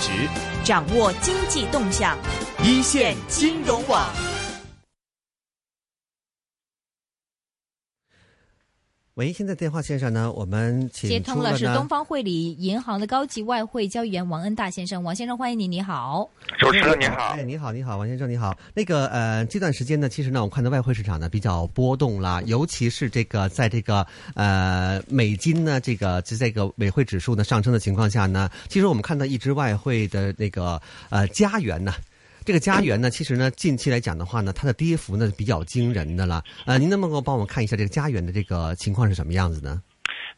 值，掌握经济动向，一线金融网。喂，现在电话线上呢，我们请接通了是东方汇理银行的高级外汇交易员王恩大先生，王先生欢迎你，你好。主持人你好哎，，你好，你好，王先生，你好。那个呃，这段时间呢，其实呢，我看到外汇市场呢比较波动啦，尤其是这个在这个呃美金呢这个就这个美汇指数呢上升的情况下呢，其实我们看到一只外汇的那个呃加元呢。这个家园呢，其实呢，近期来讲的话呢，它的跌幅呢比较惊人的了。呃，您能不能够帮我们看一下这个家园的这个情况是什么样子呢？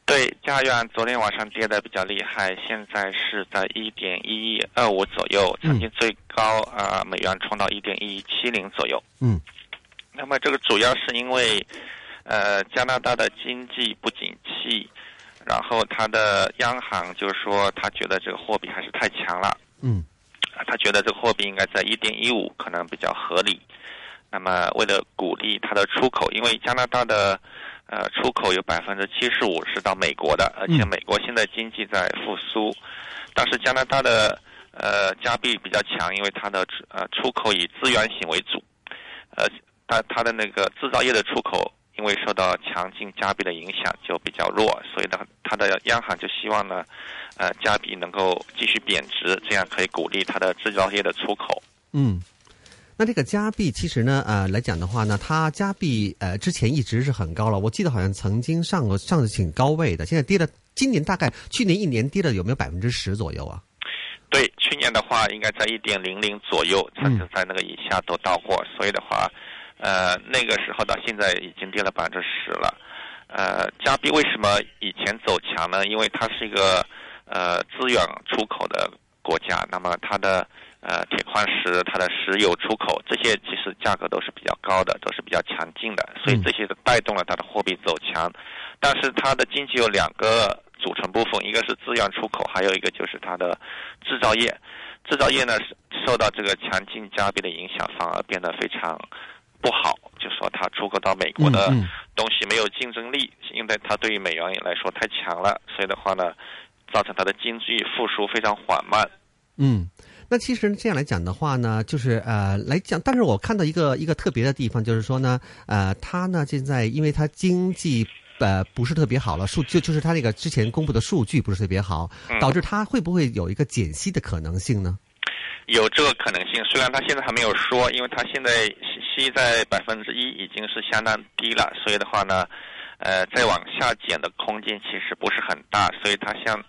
对，家园昨天晚上跌的比较厉害，现在是在一点一二五左右，曾经最高啊、呃美元冲到一点一七零左右。嗯，那么这个主要是因为呃加拿大的经济不景气，然后它的央行就是说他觉得这个货币还是太强了，嗯啊他觉得这个货币应该在一点一五可能比较合理。那么为了鼓励它的出口，因为加拿大的呃出口有百分之七十五是到美国的，而且美国现在经济在复苏，但是加拿大的呃加币比较强，因为它的呃出口以资源型为主，呃它它的那个制造业的出口因为受到强劲加币的影响就比较弱，所以呢它的央行就希望呢呃加币能够继续贬值，这样可以鼓励它的制造业的出口。嗯。那这个加币其实呢，呃，来讲的话呢，它加币呃之前一直是很高了，我记得好像曾经上过上的挺高位的，现在跌了，今年大概去年一年跌了有没有百分之十左右啊？对，去年的话应该在一点零零左右，甚至在那个以下都到过，所以的话，呃，那个时候到现在已经跌了百分之十了。呃，加币为什么以前走强呢？因为它是一个呃资源出口的国家，那么它的呃铁矿石、它的石油出口这些其实价格都是比较高的，都是比较强劲的，所以这些都带动了它的货币走强。但是它的经济有两个组成部分，一个是资源出口，还有一个就是它的制造业。制造业呢是受到这个强劲加币的影响，反而变得非常不好。就说它出口到美国的东西没有竞争力，因为它对于美元来说太强了，所以的话呢，造成它的经济复苏非常缓慢。嗯，那其实这样来讲的话呢，就是呃来讲，但是我看到一个一个特别的地方，就是说呢，呃，它呢现在因为它经济。呃，不是特别好了，数就就是它那个之前公布的数据不是特别好，嗯导致它会不会有一个减息的可能性呢？有这个可能性，虽然他现在还没有说，因为他现在息在百分之一已经是相当低了，所以的话呢，呃，再往下减的空间其实不是很大，所以他像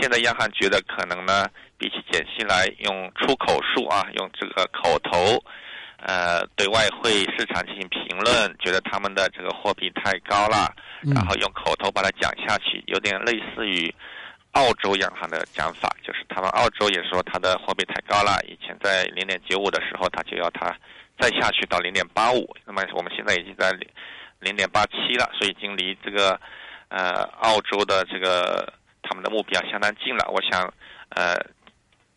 现在央行觉得可能呢，比起减息来，用出口数啊，用这个口头，呃，对外汇市场进行评论，觉得他们的这个货币太高了，然后用口头把它讲下去，有点类似于。澳洲央行的讲法就是，他们澳洲也说它的货币太高了，以前在零点九五的时候，他就要它再下去到零点八五，那么我们现在已经在零零点八七了，所以已经离这个呃澳洲的这个他们的目标相当近了。我想，呃，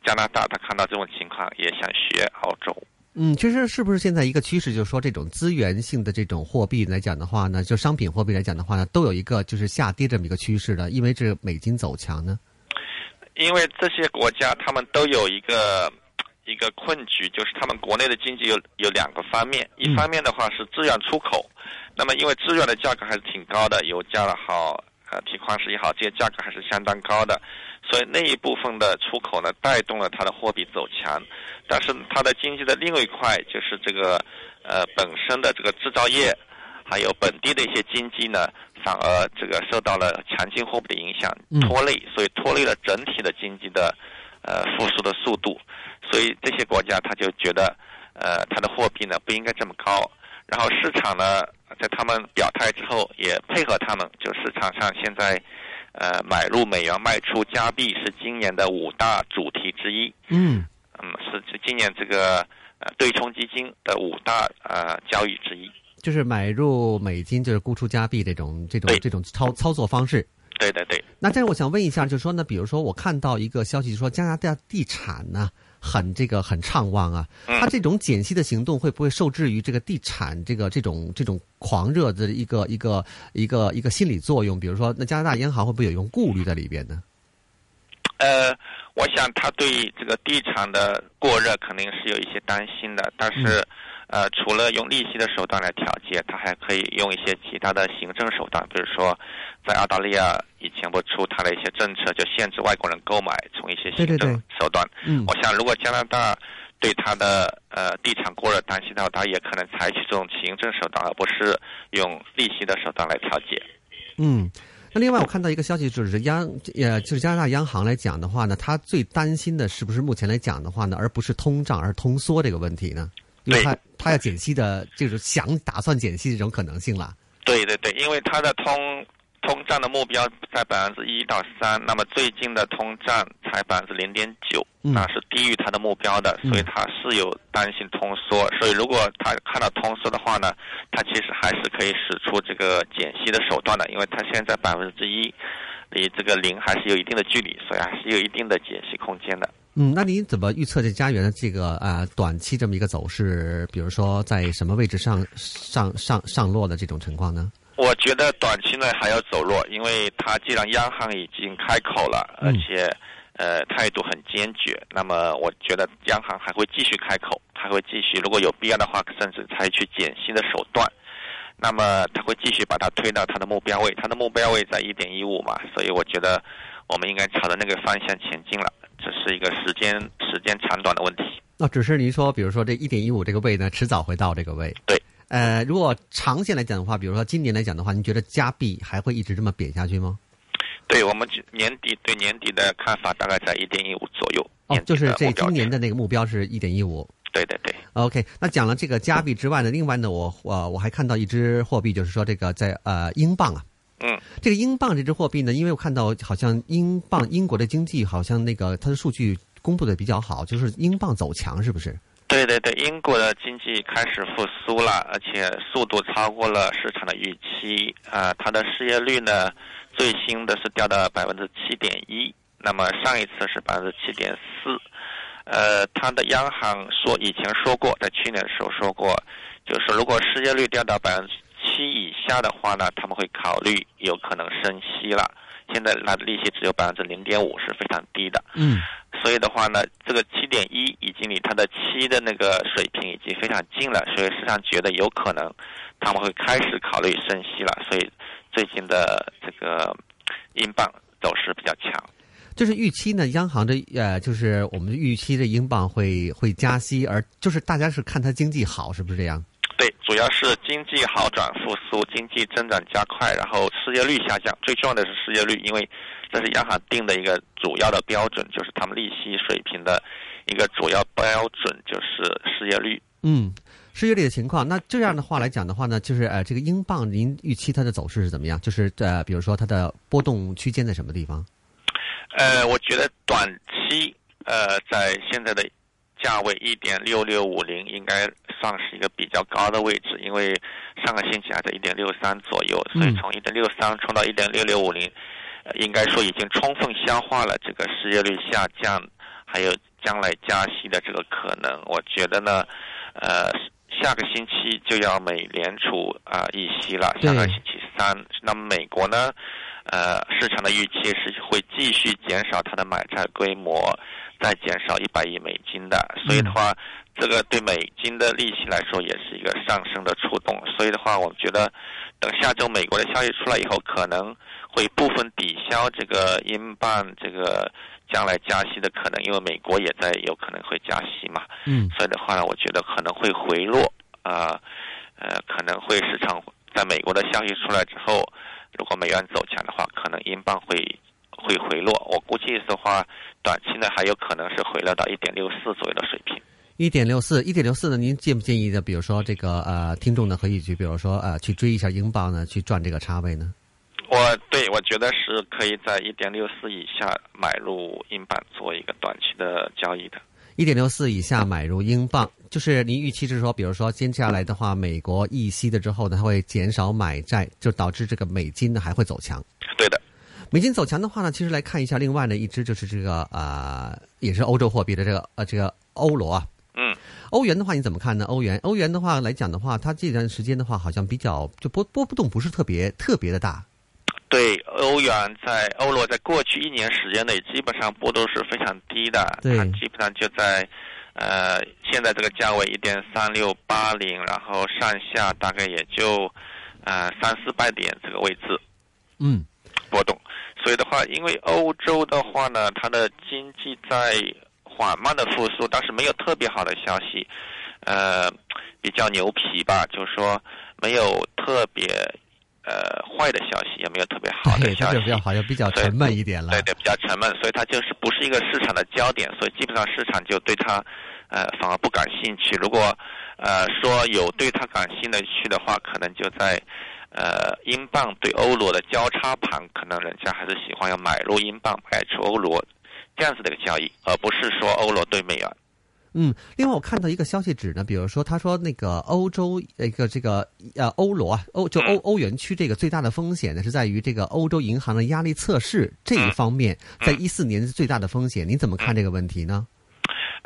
加拿大他看到这种情况，也想学澳洲。嗯，其实是不是现在一个趋势，就是说这种资源性的这种货币来讲的话呢，就商品货币来讲的话呢，都有一个就是下跌这么一个趋势的，因为这美金走强呢。因为这些国家他们都有一个一个困局，就是他们国内的经济有有两个方面，一方面的话是资源出口，那么因为资源的价格还是挺高的，油价也好，呃，铁矿石也好，这些价格还是相当高的，所以那一部分的出口呢，带动了它的货币走强，但是它的经济的另外一块就是这个呃本身的这个制造业。还有本地的一些经济呢，反而这个受到了强劲货币的影响拖累，所以拖累了整体的经济的呃复苏的速度。所以这些国家他就觉得，呃，它的货币呢不应该这么高。然后市场呢，在他们表态之后也配合他们，就市场上现在呃买入美元、卖出加币是今年的五大主题之一。嗯嗯，是是今年这个呃对冲基金的五大呃交易之一。就是买入美金，就是沽出加币这种这种这种操操作方式。对对对。那但是我想问一下，就是说呢，比如说我看到一个消息就说加拿大地产呢很这个很畅旺啊，嗯它这种减息的行动会不会受制于这个地产这个这种这种狂热的一个一个一个一个心理作用？比如说，那加拿大央行会不会有一种顾虑在里边呢？呃，我想他对这个地产的过热肯定是有一些担心的，但是，呃，除了用利息的手段来调节，他还可以用一些其他的行政手段，比如说，在澳大利亚以前不出台了一些政策，就限制外国人购买，从一些行政手段。嗯，我想如果加拿大对他的呃地产过热担心的话，他也可能采取这种行政手段，而不是用利息的手段来调节。嗯。那另外，我看到一个消息，就是央呃，就是加拿大央行来讲的话呢，他最担心的是不是目前来讲的话呢，而不是通胀，而通缩这个问题呢？因为他他要减息的，就是想打算减息这种可能性了。对对对，因为他的通。通胀的目标在百分之一到三，那么最近的通胀才百分之零点九，那是低于它的目标的，所以它是有担心通缩。所以如果它看到通缩的话呢，它其实还是可以使出这个减息的手段的，因为它现在百分之一离这个零还是有一定的距离，所以还是有一定的减息空间的。嗯，那您怎么预测这家园的这个啊短期这么一个走势？比如说在什么位置上上上上落的这种情况呢？我觉得短期内还要走弱，因为它既然央行已经开口了，而且呃态度很坚决，那么我觉得央行还会继续开口，还会继续，如果有必要的话，甚至采取减息的手段。那么他会继续把它推到他的目标位，他的目标位在一点一五嘛，所以我觉得我们应该朝着那个方向前进了，只是一个时间时间长短的问题。那只是您说，比如说这一点一五这个位呢，迟早会到这个位。对。呃，如果长线来讲的话，比如说今年来讲的话，您觉得加币还会一直这么贬下去吗？对我们年底对年底的看法大概在一点一五左右。哦，就是这今年的那个目标是一点一五。对对对。OK，那讲了这个加币之外呢，另外呢，我我我还看到一只货币，就是说这个在呃英镑啊。嗯。这个英镑这只货币呢，因为我看到好像英镑英国的经济好像那个它的数据公布的比较好，就是英镑走强，是不是？对对对，英国的经济开始复苏了，而且速度超过了市场的预期。啊，它的失业率呢，最新的是掉到百分之七点一，那么上一次是百分之七点四。呃，它的央行说以前说过，在去年的时候说过，就是如果失业率掉到百分之七以下的话呢，他们会考虑有可能升息了。现在它的利息只有百分之零点五，是非常低的。嗯。所以的话呢，这个七点一已经离它的七的那个水平已经非常近了，所以市场觉得有可能他们会开始考虑升息了。所以最近的这个英镑走势比较强。就是预期呢，央行的呃，就是我们预期的英镑会会加息，而就是大家是看它经济好，是不是这样？对，主要是经济好转复苏，经济增长加快，然后失业率下降。最重要的是失业率，因为这是央行定的一个主要的标准，就是他们利息水平的一个主要标准，就是失业率。嗯，失业率的情况。那这样的话来讲的话呢，就是呃，这个英镑，您预期它的走势是怎么样？就是呃，比如说它的波动区间在什么地方？呃，我觉得短期呃，在现在的。价位一点六六五零应该算是一个比较高的位置，因为上个星期还在一点六三左右，所以从一点六三冲到一点六六五零，应该说已经充分消化了这个失业率下降，还有将来加息的这个可能。我觉得呢，呃，下个星期就要美联储啊议息了，下个星期三，那么美国呢，呃，市场的预期是会继续减少它的买债规模。再减少一百亿美金的，所以的话，这个对美金的利息来说也是一个上升的触动。所以的话，我们觉得等下周美国的消息出来以后，可能会部分抵消这个英镑这个将来加息的可能，因为美国也在有可能会加息嘛。嗯。所以的话呢，我觉得可能会回落啊，呃，可能会市场在美国的消息出来之后，如果美元走强的话，可能英镑会。会回落，我估计的话，短期呢还有可能是回落到一点六四左右的水平。一点六四，一点六四呢？您建不建议呢？比如说这个呃，听众呢可以去，比如说呃，去追一下英镑呢，去赚这个差位呢？我觉得是可以在一点六四以下买入英镑做一个短期的交易的。一点六四以下买入英镑，就是您预期是说，比如说接下来的话，美国议息的之后呢，它会减少买债，就导致这个美金呢还会走强。对的。美金走强的话呢，其实来看一下，另外呢一只就是这个呃，也是欧洲货币的这个呃这个欧罗啊。嗯。欧元的话你怎么看呢？欧元，欧元的话来讲的话，它这段时间的话好像比较就波波动不是特别特别的大。对，欧元在欧罗在过去一年时间内基本上波动是非常低的，它基本上就在呃现在这个价位一点三六八零，然后上下大概也就呃三四百点这个位置嗯波动。所以的话，因为欧洲的话呢，它的经济在缓慢的复苏，但是没有特别好的消息，呃，比较牛皮吧，就是说没有特别呃坏的消息，也没有特别好的消息比较。好像比较沉闷一点了。对对，比较沉闷，所以它就是不是一个市场的焦点，所以基本上市场就对它，呃，反而不感兴趣。如果呃说有对它感兴趣的话，可能就在呃英镑对欧罗的交叉盘，可能人家还是喜欢要买入英镑，卖出欧罗这样子的一个交易，而不是说欧罗对美元。嗯，另外我看到一个消息指呢，比如说他说那个欧洲一个这个呃欧罗啊，欧就欧欧元区这个最大的风险呢是在于这个欧洲银行的压力测试这一方面，在一四年是最大的风险。您怎么看这个问题呢？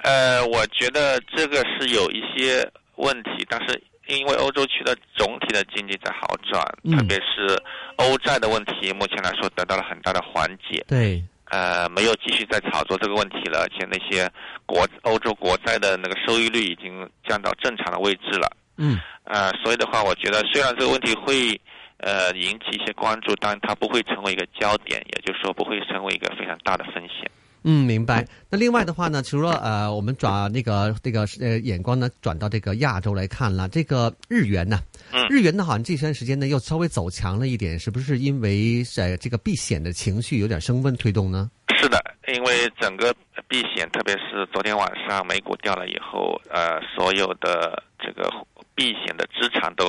呃，我觉得这个是有一些问题，但是因为欧洲区的总体的经济在好转，嗯特别是欧债的问题，目前来说得到了很大的缓解。对，呃，没有继续再炒作这个问题了，而且那些国欧洲国债的那个收益率已经降到正常的位置了。嗯呃，所以的话，我觉得虽然这个问题会呃引起一些关注，但它不会成为一个焦点，也就是说不会成为一个非常大的风险。嗯，明白。那另外的话呢，除了呃，我们转那个那个呃眼光呢，转到这个亚洲来看了，这个日元呢，嗯日元呢好像这段时间呢又稍微走强了一点，是不是因为呃这个避险的情绪有点升温推动呢？是的，因为整个避险，特别是昨天晚上美股掉了以后，呃，所有的这个避险的资产都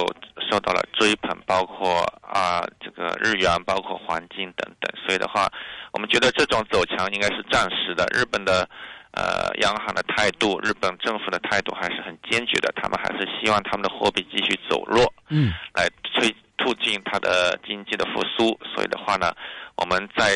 受到了追捧，包括啊、这个日元，包括黄金等等。所以的话，我们觉得这种走强应该是暂时的。日本的呃央行的态度，日本政府的态度还是很坚决的，他们还是希望他们的货币继续走弱。嗯来推促进它的经济的复苏。所以的话呢，我们在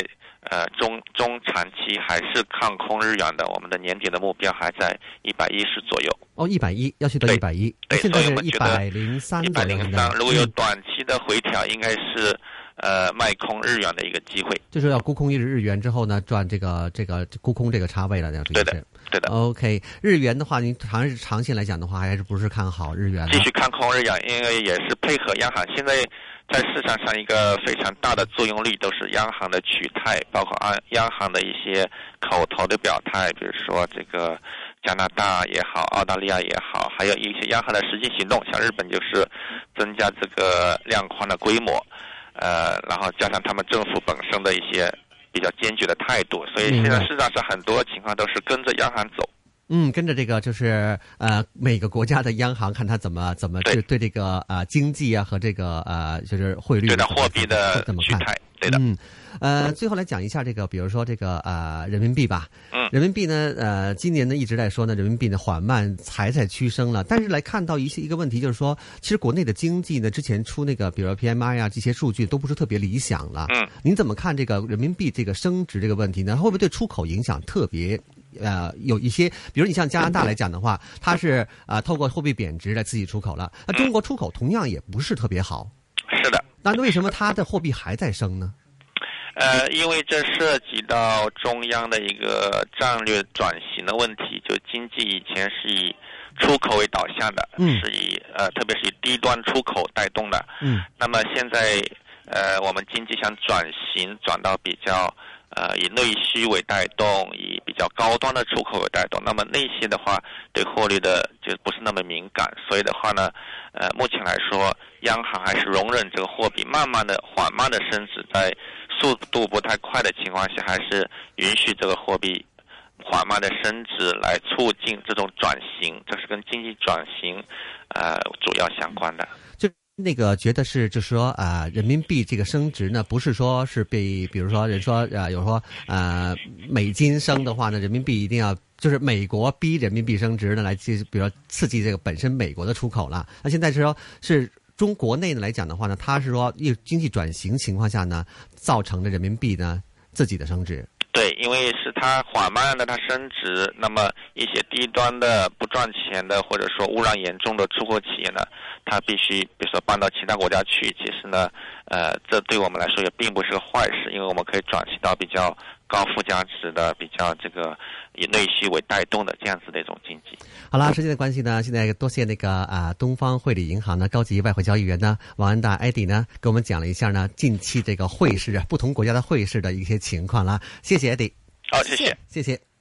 呃中中长期还是看空日元的，我们的年底的目标还在一百一十左右，哦，一百一要去到一百一，对现在是一百零三一百零三。如果有嗯短期的回调，应该是呃卖空日元的一个机会。就是要沽空一日日元之后呢，赚这个这个沽空这个差位了，这对的。对的。OK，日元的话，您长长线来讲的话，还是不是看好日元继？续看空日元，因为也是配合央行。现在在市场上一个非常大的作用力都是央行的取态，包括央央行的一些口头的表态，比如说这个加拿大也好，澳大利亚也好，还有一些央行的实际行动，像日本就是增加这个量宽的规模，呃，然后加上他们政府本身的一些比较坚决的态度，所以现在市场上很多情况都是跟着央行走。嗯，跟着这个就是呃每个国家的央行看它怎么怎么对对对这个呃经济啊和这个呃就是汇率对的，货币的怎么看？对的。嗯，呃，最后来讲一下这个，比如说这个呃人民币吧。嗯人民币呢，呃，今年呢一直在说呢，人民币呢缓慢才在趋升了。但是来看到一些一个问题，就是说，其实国内的经济呢，之前出那个比如说 PMI 啊这些数据都不是特别理想了。嗯，您怎么看这个人民币这个升值这个问题呢？会不会对出口影响特别？呃，有一些，比如你像加拿大来讲的话，它是呃透过货币贬值来刺激出口了。那中国出口同样也不是特别好。是的。那为什么它的货币还在升呢？呃，因为这涉及到中央的一个战略转型的问题，就经济以前是以出口为导向的，嗯是以呃，特别是以低端出口带动的。嗯那么现在呃，我们经济想转型转到比较呃以内需为带动，以比较高端的出口为带动。那么那些的话，对汇率的就不是那么敏感，所以的话呢，呃，目前来说，央行还是容忍这个货币慢慢的、缓慢的升值，在速度不太快的情况下，还是允许这个货币缓慢的升值，来促进这种转型，这是跟经济转型呃主要相关的。就那个觉得是，就是说啊、人民币这个升值呢，不是说是被，比如说人说呃，有说呃，美金升的话呢，人民币一定要。就是美国逼人民币升值呢，来去比如说刺激这个本身美国的出口了。那现在是说，是中国内呢来讲的话呢，它是说一经济转型情况下呢，造成的人民币呢自己的升值。对，因为是它缓慢的它升值，那么一些低端的不赚钱的或者说污染严重的出口企业呢，它必须比如说搬到其他国家去，其实呢，呃，这对我们来说也并不是个坏事，因为我们可以转型到比较高附加值的、比较这个以内需为带动的这样子的一种经济。好啦，时间的关系呢，现在多谢那个啊、东方汇理银行呢高级外汇交易员呢王安达艾迪呢给我们讲了一下呢近期这个汇市啊不同国家的汇市的一些情况啦，谢谢艾迪，好，谢谢。谢谢。